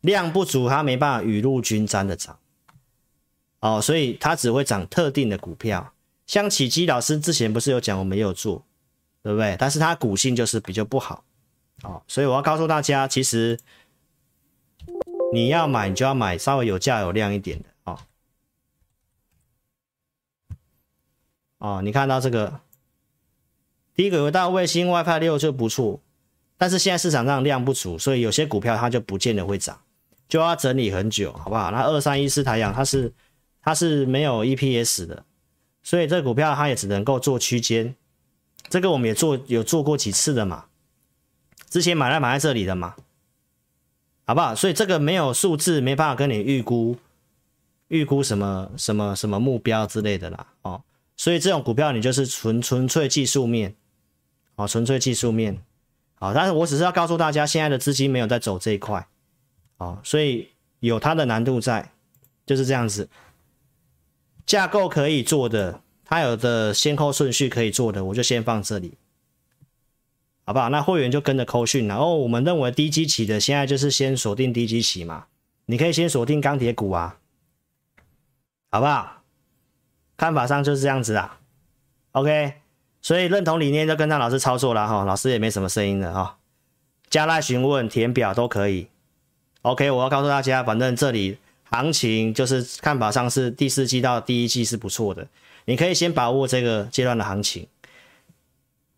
量不足，它没办法雨露均沾的涨，哦，所以它只会涨特定的股票。像启基老师之前不是有讲，我没有做，对不对？但是它股性就是比较不好，哦，所以我要告诉大家，其实你要买，你就要买稍微有价有量一点的。哦，哦你看到这个低轨道卫星 WiFi 六就不错，但是现在市场上量不足，所以有些股票它就不见得会涨，就要整理很久，好不好？那二三一四太阳它是它是没有 EPS 的，所以这股票它也只能够做区间，这个我们也做有做过几次的嘛，之前买来买在这里的嘛，好不好？所以这个没有数字，没办法跟你预估，预估什么什么什么目标之类的啦，哦，所以这种股票你就是纯纯粹技术面，哦，纯粹技术面，好，但是我只是要告诉大家，现在的资金没有在走这一块，哦，所以有它的难度在，就是这样子。架构可以做的，它有的先后顺序可以做的，我就先放这里，好不好？那会员就跟着扣讯，然后我们认为低基期的，现在就是先锁定低基期嘛，你可以先锁定钢铁股啊，好不好？看法上就是这样子啊，OK，所以认同理念就跟着老师操作了哈，老师也没什么声音了哈，加来询问填表都可以，OK，我要告诉大家，反正这里。行情就是看法上是第四季到第一季是不错的，你可以先把握这个阶段的行情。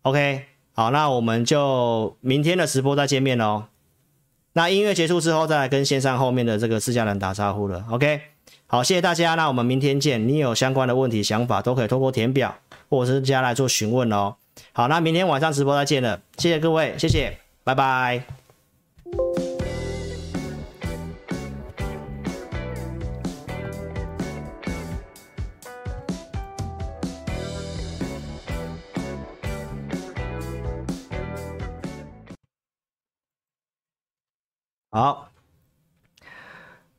OK，好，那我们就明天的直播再见面喽。那音乐结束之后再来跟线上后面的这个试驾人打招呼了。OK，好，谢谢大家，那我们明天见。你有相关的问题想法都可以透过填表或者是加来做询问哦。好，那明天晚上直播再见了，谢谢各位，谢谢，拜拜。好，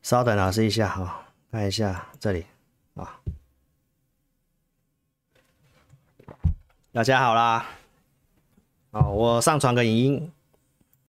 稍等老师一下哈，看一下这里啊。大家好啦，好，我上传个影音，